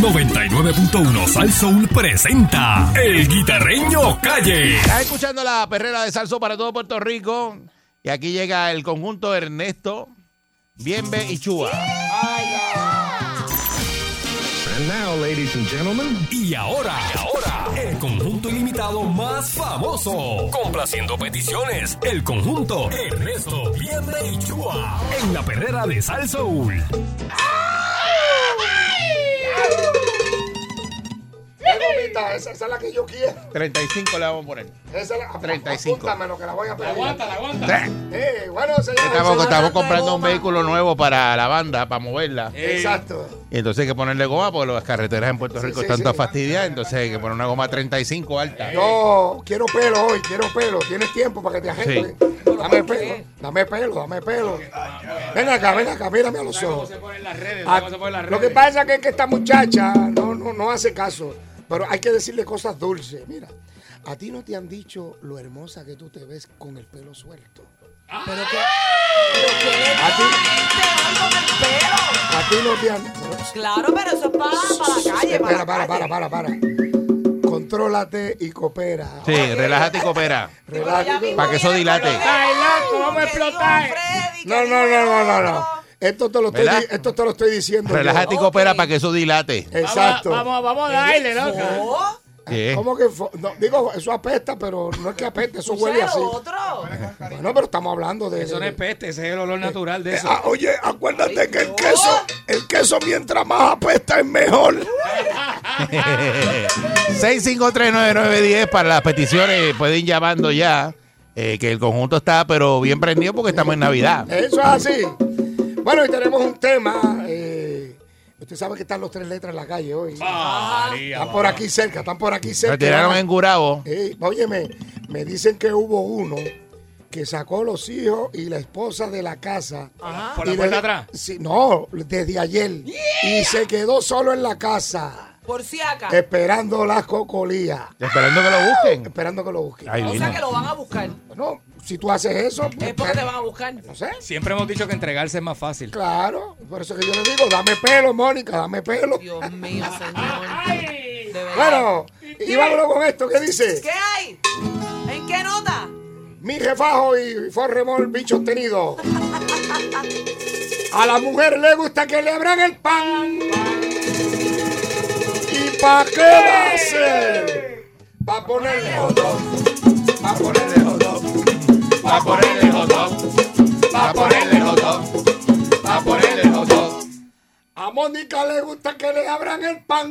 99.1 Sal Soul presenta El Guitarreño Calle. Estás escuchando la perrera de Salso para todo Puerto Rico. Y aquí llega el conjunto Ernesto, Bienve y Chua. And now, ladies and gentlemen, Y ahora, y ahora, el conjunto ilimitado más famoso. Complaciendo peticiones, el conjunto Ernesto, Bienve y Chua. En la perrera de Sal Soul. Esa, esa es la que yo quiero. 35 le vamos a poner. Esa es la, 35. Apúntamelo, que la voy a pedir. aguanta, la aguanta. Eh, bueno, señores, Estamos, señores, estamos comprando un vehículo nuevo para la banda, para moverla. Exacto. Y entonces hay que ponerle goma porque las carreteras en Puerto Sí, Rico sí, están sí. todas fastidiadas. Entonces hay que poner una goma 35 alta. Yo quiero pelo hoy, quiero pelo. Tienes tiempo para que te agende. Dame pelo, dame pelo, dame pelo. Ven acá, ven acá, mírame a los ojos. Ah, Lo que pasa es que esta muchacha no, no, no hace caso. Pero hay que decirle cosas dulces. Mira, a ti no te han dicho lo hermosa que tú te ves con el pelo suelto. Pero que. A ti, a ti no te han. Claro, pero eso es para, para la calle, para para, para, para, para. Contrólate y coopera. Sí, relájate y coopera. Relájate. Para que eso dilate. Ay, loco, vamos a explotar. No, no, no, no, no, no. Esto te lo estoy, esto te lo estoy diciendo. yo. Relájate y coopera para que eso dilate. Exacto. Vamos, vamos, vamos a darle. Oh, Sí. ¿Cómo que no, digo, eso apesta, pero no es que apeste, eso huele ¿usted así. otro? Bueno, pero estamos hablando de. Eso no es peste, ese es el olor natural de eso. Ah, oye, acuérdate que el queso, el queso mientras más apesta es mejor. 6539910 para las peticiones. Pueden ir llamando ya. eh, que el conjunto está, pero bien prendido porque estamos en Navidad. Eso es así. Bueno, y tenemos un tema. eh, usted sabe que están los tres letras en la calle hoy. Están por aquí cerca, están por aquí cerca. Nos tiraron en Gurabo. Ey, óyeme, me dicen que hubo uno que sacó los hijos y la esposa de la casa. ¿Por la puerta de- atrás? Sí, no, desde ayer. Y se quedó solo en la casa, Por si acá. esperando las cocolías. Esperando que lo busquen. Esperando que lo busquen. Ay, o sea que lo van a buscar. No, si tú haces eso, Es porque te van a buscar. no sé. Siempre hemos dicho que entregarse es más fácil. Claro, por eso que yo le digo, dame pelo, Mónica, dame pelo. Dios mío, señor. De verdad. Bueno, y vámonos con esto, ¿qué dice? ¿Qué hay? ¿En qué nota? Mi jefajo y forremol bichos tenidos. A la mujer le gusta que le abran el pan. ¿Y pa' qué va a hacer? Pa' ponerle hot dog. Pa' ponerle dog. Pa' ponerle hot dog. Pa' ponerle hot dog. Hot dog. A Mónica le gusta que le abran el pan.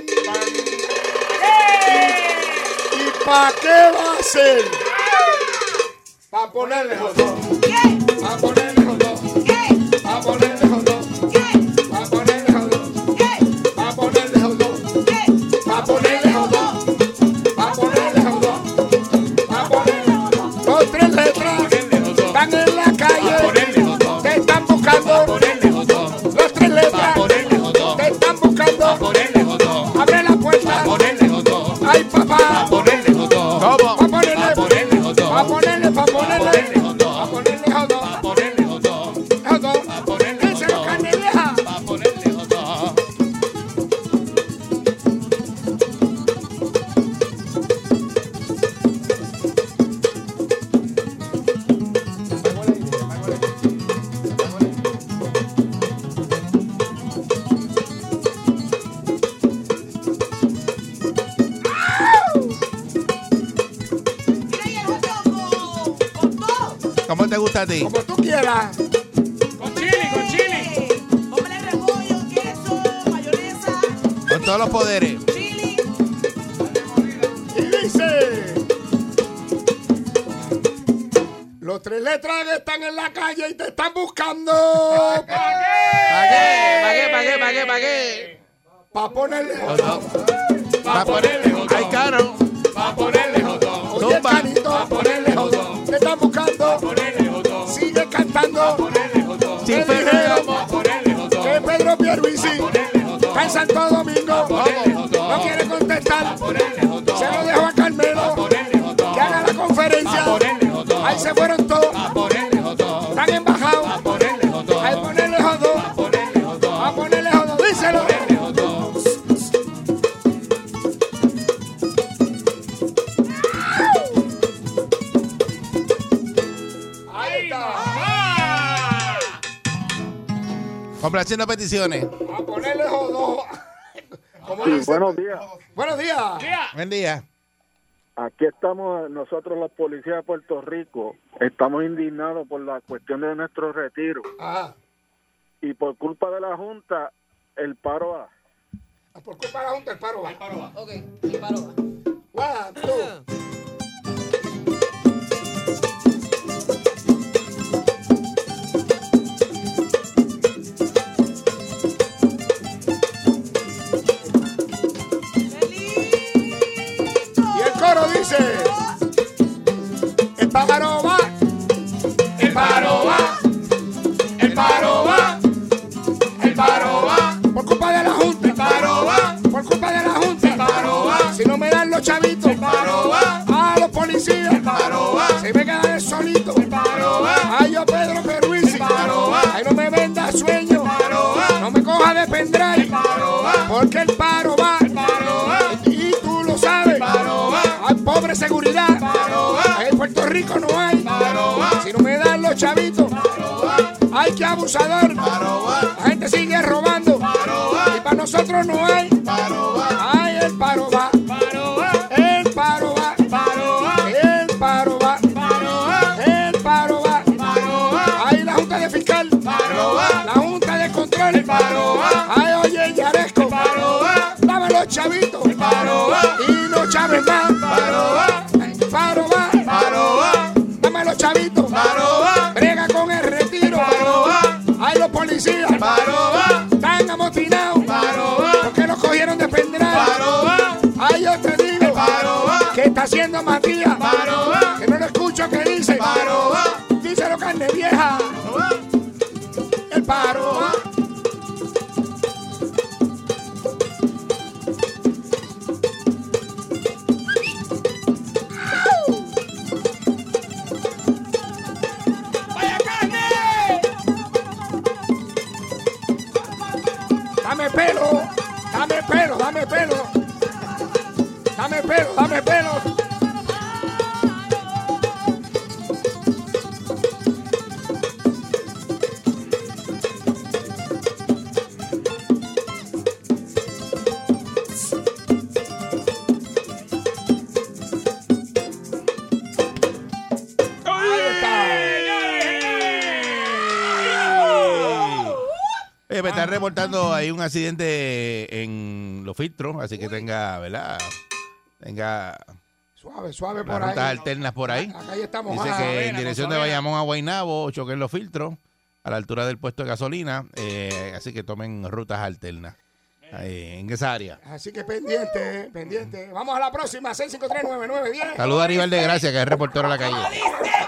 ¿Y pa' qué va a hacer? Pa' ponerle hot dog. ¿Qué? Pa' ponerle ¿Cómo te gusta a ti? Como tú quieras. Con chili, con chili. Póngale repollo, queso, mayonesa, Con todos los poderes. chili. Y dice. Los tres letras que están en la calle y te están buscando. ¿Para qué? ¿Para qué? ¿Para qué? ¿Para qué? ¿Para ponerle. Para ponerle Ay, caro. Oye, Zumba. canito. Cantando. Sin Ferrero. que Pedro Pierluisi está en Santo Domingo. No quiere contestar. Se lo dejo a Carmelo. Que haga la conferencia. Ahí se fueron Complaciendo peticiones. A ponerle Sí, buenos días. Buenos días. Buen día. Aquí estamos nosotros los policías de Puerto Rico. Estamos indignados por la cuestión de nuestro retiro. Ajá. Y por culpa de la Junta, el paro va. Por culpa de la Junta, el paro va. Ok, mi paro va. One, two. Porque el paro va, el paro va. Y tú lo sabes, el paro va. Hay pobre seguridad, el paro va. En Puerto Rico no hay, el paro va. Si no me dan los chavitos, el paro va. Ay, que abusador, el paro va. La gente sigue robando, el paro va. Y para nosotros no hay, dame pelo, dame pelo. Dame pelo, dame pelo. Está. Oye, me están reportando ahí un accidente en filtros, así que tenga, ¿verdad? Tenga Suave, suave por rutas ahí. alternas por ahí. Acá ya estamos. Dice ah, que en dirección de. Bayamón a Guaynabo choquen los filtros a la altura del puesto de gasolina, eh, así que tomen rutas alternas en esa área. Así que pendiente, pendiente. Vamos a la próxima, 6539910. Saluda a Aníbal de Gracia, que es reportero de la calle.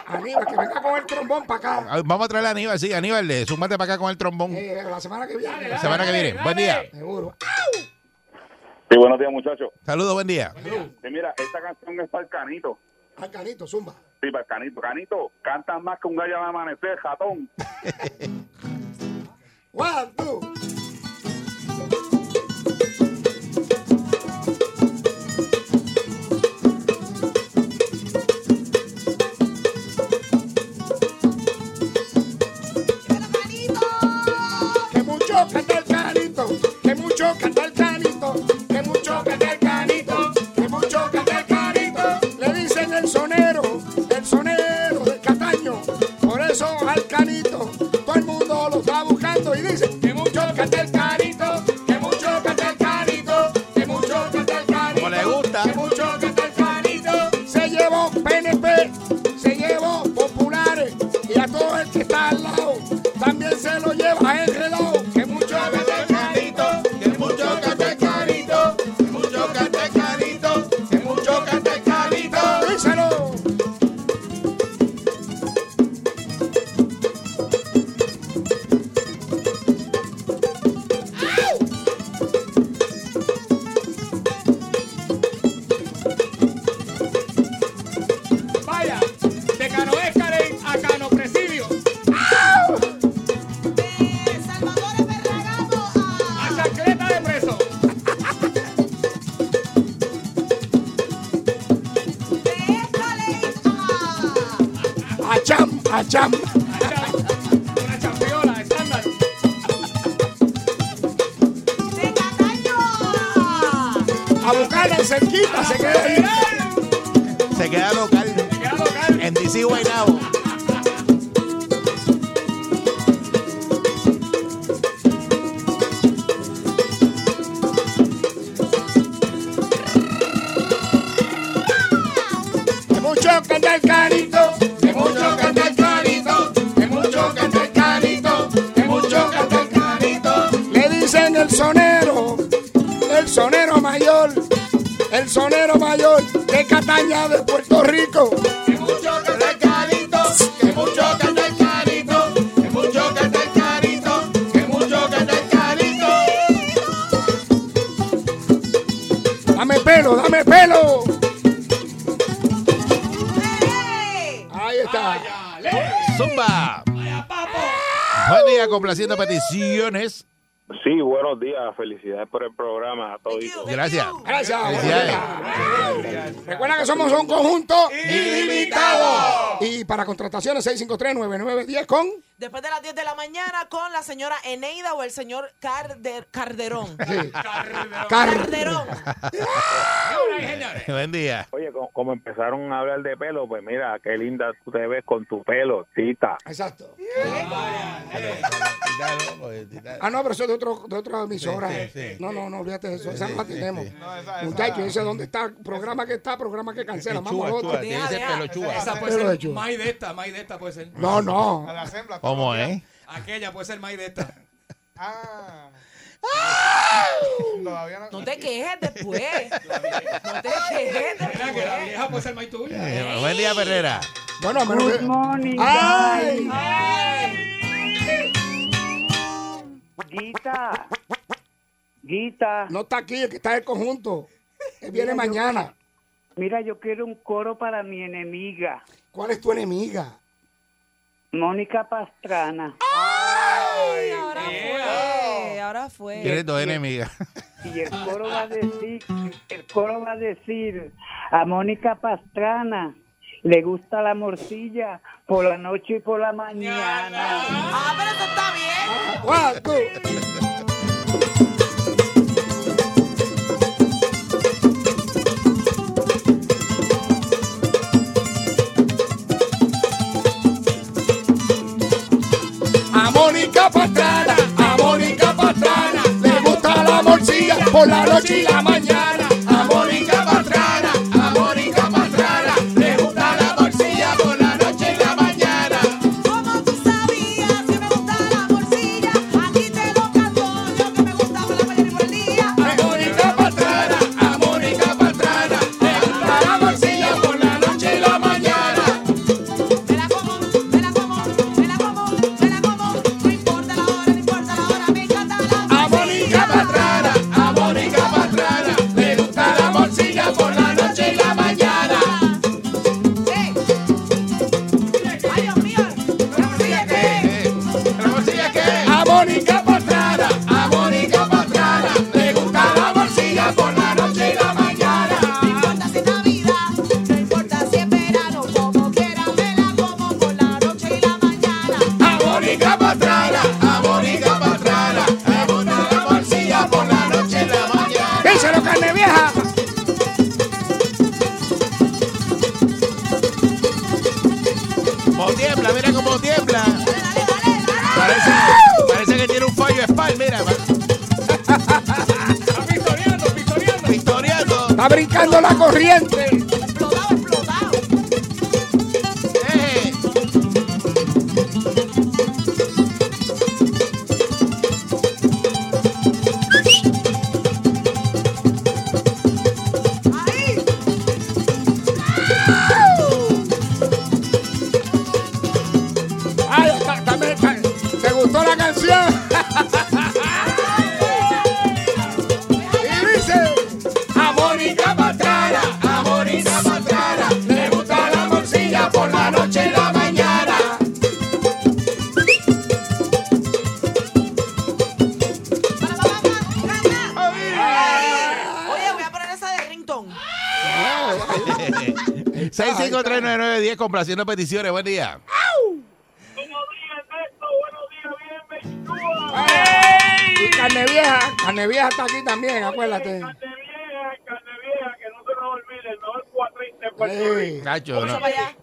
Aníbal, que venga con el trombón para acá. Ah, Vamos a traer a Aníbal, sí, Aníbal, súmate para acá con el trombón. Eh, la semana que viene. La semana que viene. Buen día. Seguro. Sí, buenos días, muchachos. Saludos, buen día. Sí, mira, esta canción es para el Canito. Al canito, zumba. Sí, para el Canito. Canito, cantas más que un gallo de amanecer, jatón. One, two. A buscarla en cerquita, se queda. Se queda local. Queda local. En DC Guaynabo. Complaciendo peticiones. Sí, buenos días. Felicidades por el programa a todos. Gracias. Gracias. Felicidades. Recuerda que somos un conjunto ilimitado. Y para contrataciones 653-9910 con... Después de las 10 de la mañana con la señora Eneida o el señor Carder, Carderón. Car- Carderón. Buen día. Oye, como, como empezaron a hablar de pelo, pues mira, qué linda tú te ves con tu pelo, tita. Exacto. Ah, no, pero eso es de, otro, de otra emisora. Sí, sí, sí. No, no, no, olvídate de eso. Esa no la tenemos. Muchachos, ese dónde está. Programa que está, programa que cancela. Vamos al otro. Esa puede ser más de esta, más de esta puede ser. No, no. ¿Cómo es? Aquella puede ser más de esta. No te quejes después. No te quejes Mira que la después. vieja puede ser más tuya. Eh, Buen día, Perrera. Bueno, menos que- morning, ¡Ay! Guita. Guita. No está aquí, el que está en el conjunto. Él viene Mira, yo- mañana. Mira, yo quiero un coro para mi enemiga, ¿Cuál es tu enemiga? Mónica Pastrana. Ay, ahora fue. Ahora fue. Tienes dos enemigas. Y el coro va a decir, el coro va a decir, a Mónica Pastrana le gusta la morcilla por la noche y por la mañana. Ah, pero esto está bien. Pastrana, a Mónica Pastrana, le gusta la morcilla por la noche y la mañana. Qué? A Brincando la corriente. 6539910 complaciendo peticiones. Buen día. Y carne vieja, carne vieja está aquí también, acuérdate. Carne Ey. Cacho, no. Para allá.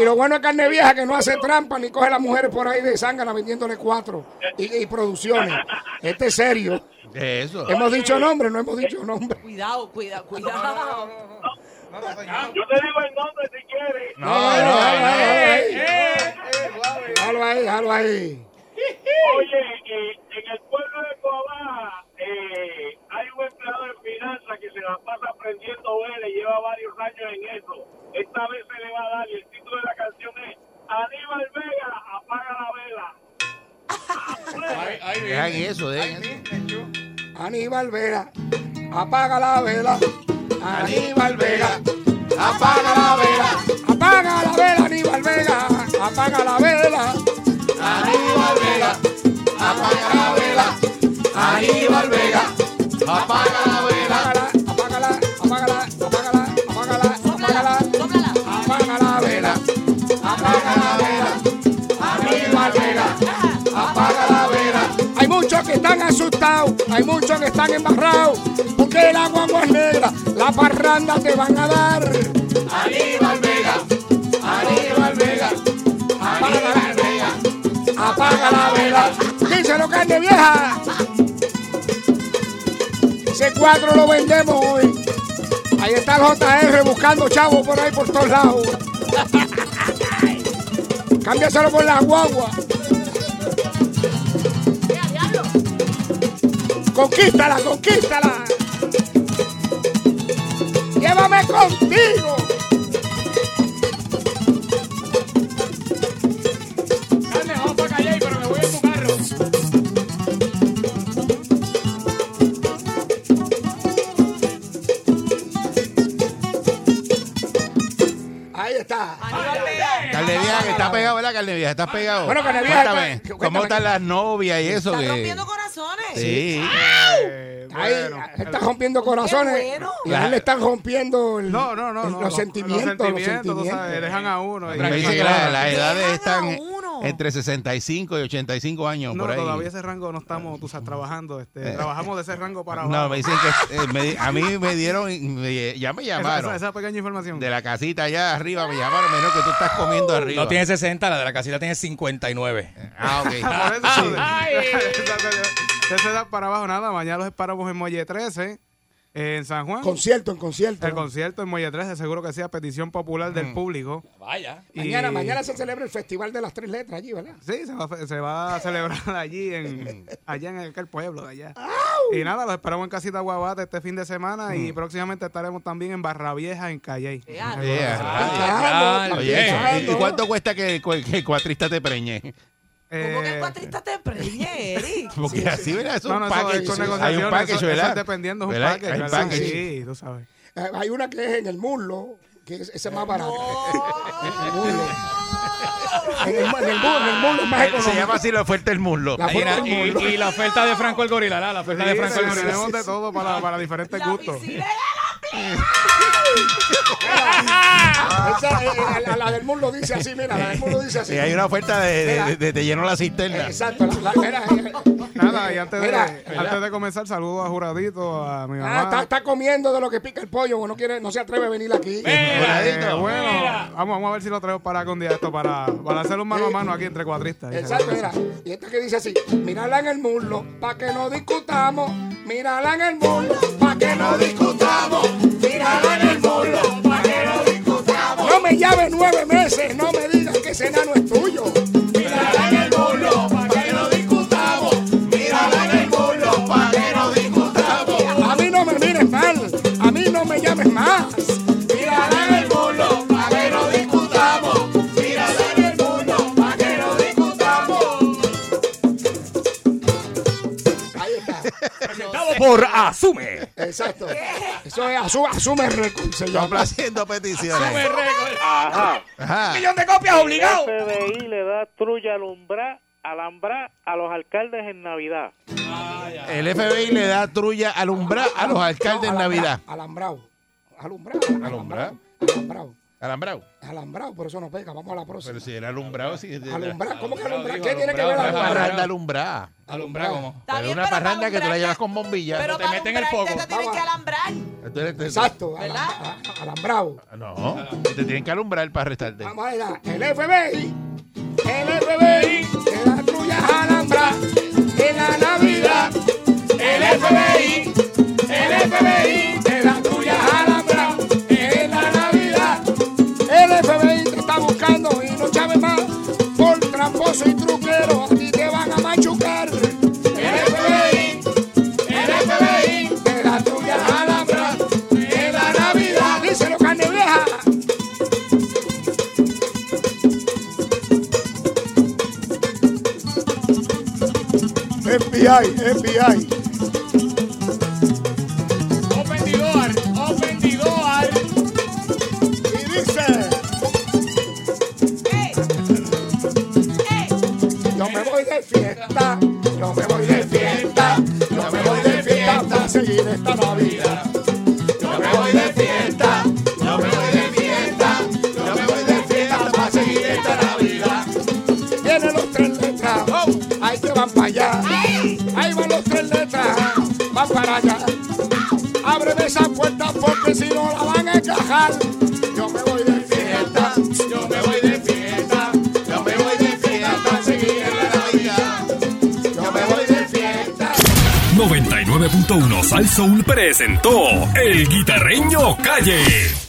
Y lo bueno es carne vieja que no hace trampa ni coge a las mujeres por ahí de zángana vendiéndole cuatro y, y producciones. Este es serio. Eso. Hemos dicho nombre, no hemos dicho nombre. Cuidado, cuidado, cuidado. Yo te digo el nombre si quieres. No, no, Déjalo ahí, déjalo ahí. Oye, eh, en el pueblo de Coabaja eh, hay un empleado de finanzas que se la pasa aprendiendo vela y lleva varios años en eso. Esta vez se le va a dar y el título de la canción es Aníbal Vega, apaga la vela. Dejan eso, dejan. Aníbal Vega, apaga la vela. Aníbal Vega, apaga la vela. Apaga la vela, Aníbal Vega, apaga la vela. Aníbal Vega, apaga la vela. Aníbal Vega, apaga la vela. Apágala, apágala, apágala, apágala, apágala, Sóplala. apaga la vela. Apaga la vela. Aníbal Vega, apaga la vela. Hay muchos que están asustados, hay muchos que están embarrados, porque el agua es negra, la parranda te van a dar. Aníbal Vega, Aníbal Vega, apaga la vela, apaga la vela. Díselo, carne vieja. Ese cuadro lo vendemos hoy. Ahí está el JR buscando chavos por ahí por todos lados. Cámbiaselo por la guagua. Conquístala, conquístala. Llévame contigo. Carmen, vamos para Calle, pero me voy en tu carro. Ahí está. Carne vieja que está pegado, ¿verdad, carne vieja? ¿Estás pegado? Bueno, Carne Vieja, Cuéntame, cu- ¿cómo están las novias y eso? Están que- rompiendo corazones. Sí. Eh, Ahí bueno, están rompiendo corazones. Bueno. Y a él le están rompiendo el- No, no, no, el- los, sentimientos, los sentimientos, tú sentimientos. sabes, dejan a uno. Me dice que la- las edades Dejan a están entre 65 y 85 años No, por ahí. todavía ese rango no estamos, tú sabes, trabajando. Este, Eh. Trabajamos de ese rango para abajo. No, me dicen que eh, me a mí me dieron, me- ya me esa, llamaron. esa- esa pequeña información. De la casita allá arriba me llamaron, me dijeron que tú estás comiendo arriba. No tiene 60, la de la casita tiene 59. Ah, ok. Por eso, de esa edad para abajo, nada. Mañana los esperamos en Muelle 13, en San Juan. Concierto, en concierto. El concierto en Muelle 13, seguro que sea petición popular del público. Vaya. Y- Mañana, mañana se celebra el Festival de las Tres Letras allí, ¿verdad? Sí, se va, a- se va a celebrar allí, en, allá en aquel pueblo de allá. Y nada, los esperamos en Casita Guabate este fin de semana y próximamente estaremos también en Barra Vieja, en Calle. Yeah. Oye, eso. ¿Y- ¿y picando. cuánto cuesta que, que el cuatrista te preñe? ¿Cómo que el Eh, cuatrista te preñe, Eric? Porque así, ¿verdad? Es un no, no, eso package. Hay un package, eso- ¿verdad? dependiendo, es un ¿Verdad? package, Hay package. Sí, tú sabes. Eh, Hay una que es en el muslo, que es, ese es más barato. En el muslo. En el, mu- en el muslo, en el muslo es más Se económico. llama así la oferta del muslo. La Y, la- oferta del y- muslo. y la oferta de Franco el Gorila, la, la oferta de Sí, Franco el tenemos- Gorila. tenemos de todo para, para diferentes La gustos. piscina Esa, eh, eh, la, la del muslo dice así, mira, la del muslo dice así. Sí, hay una oferta de, de, de- de te lleno la cisterna. Exacto, la, la- mira, eh, Nada, y antes, Mira, de, antes de comenzar, saludo a Juradito, a mi ah, mamá. está, está comiendo de lo que pica el pollo, no, quiere, no se atreve a venir aquí. Eh, bueno, vamos, vamos a ver si lo traigo para un día esto para, para hacer un mano a mano aquí entre cuadristas. Exacto, mira. Y esta que dice así, mírala en el muslo, pa' que no discutamos. Mírala en el muslo, pa' que no discutamos. Mírala en el muslo, pa' que no discutamos. No me llames nueve meses, no me digas que ese enano es tuyo. Por Asume. Exacto. Eso es asume, asume récord, se llama. Complaciendo peticiones. Ajá. Ajá. millón de copias obligado. FBI le da trulla alumbra, alambra a los alcaldes en Navidad. El FBI le da trulla alumbrar a los alcaldes en Navidad. Alambrado. Alumbrado. Alumbrado. Alambrado. Alambrado. Alambrado, por eso no pega. Vamos a la próxima. Pero si era alumbrado, sí. Alumbrado. ¿Cómo que Alumbrado, ¿Qué tiene que ver alumbrado, Una parranda alumbrada. Alumbra como. Está Pero una parranda que tú la llevas con bombilla. Pero te meten el foco. te tienes Vamos que alambrar. Exacto, a- alambrado. No, te tienen que alumbrar para arrestarte. Vamos a ver, el FBI, el FBI, de las tuyas alambras en la Navidad. Yo me voy de fiesta, yo me voy de fiesta, yo me voy de fiesta para seguir esta Navidad. Yo me voy de fiesta, yo me voy de fiesta, yo me voy de fiesta para seguir esta Navidad. Vienen los tres letras, ahí que van para allá. Ahí van los tres letras, van para allá. Ábreme esa puerta porque si no la van a encajar. 99.1 Sal Soul presentó El Guitarreño Calle.